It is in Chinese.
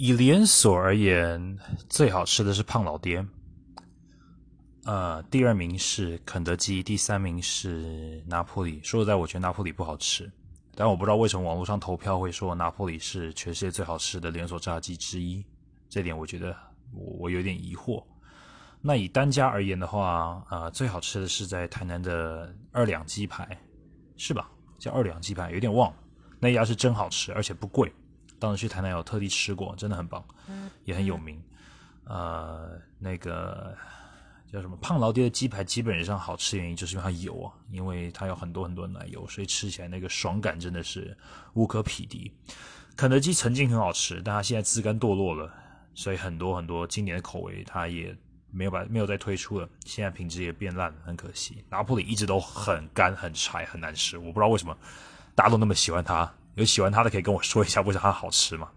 以连锁而言，最好吃的是胖老爹。呃，第二名是肯德基，第三名是拿破里。说实在，我觉得拿破里不好吃，但我不知道为什么网络上投票会说拿破里是全世界最好吃的连锁炸鸡之一。这点我觉得我我有点疑惑。那以单家而言的话，呃，最好吃的是在台南的二两鸡排，是吧？叫二两鸡排，有点忘了。那家是真好吃，而且不贵。当时去台南有特地吃过，真的很棒，也很有名。呃，那个。叫什么胖老爹的鸡排基本上好吃原因就是因为它油啊，因为它有很多很多奶油，所以吃起来那个爽感真的是无可匹敌。肯德基曾经很好吃，但它现在自甘堕落了，所以很多很多经典的口味它也没有把没有再推出了，现在品质也变烂了，很可惜。拿破里一直都很干、很柴、很难吃，我不知道为什么大家都那么喜欢它。有喜欢它的可以跟我说一下，为什么它好吃吗？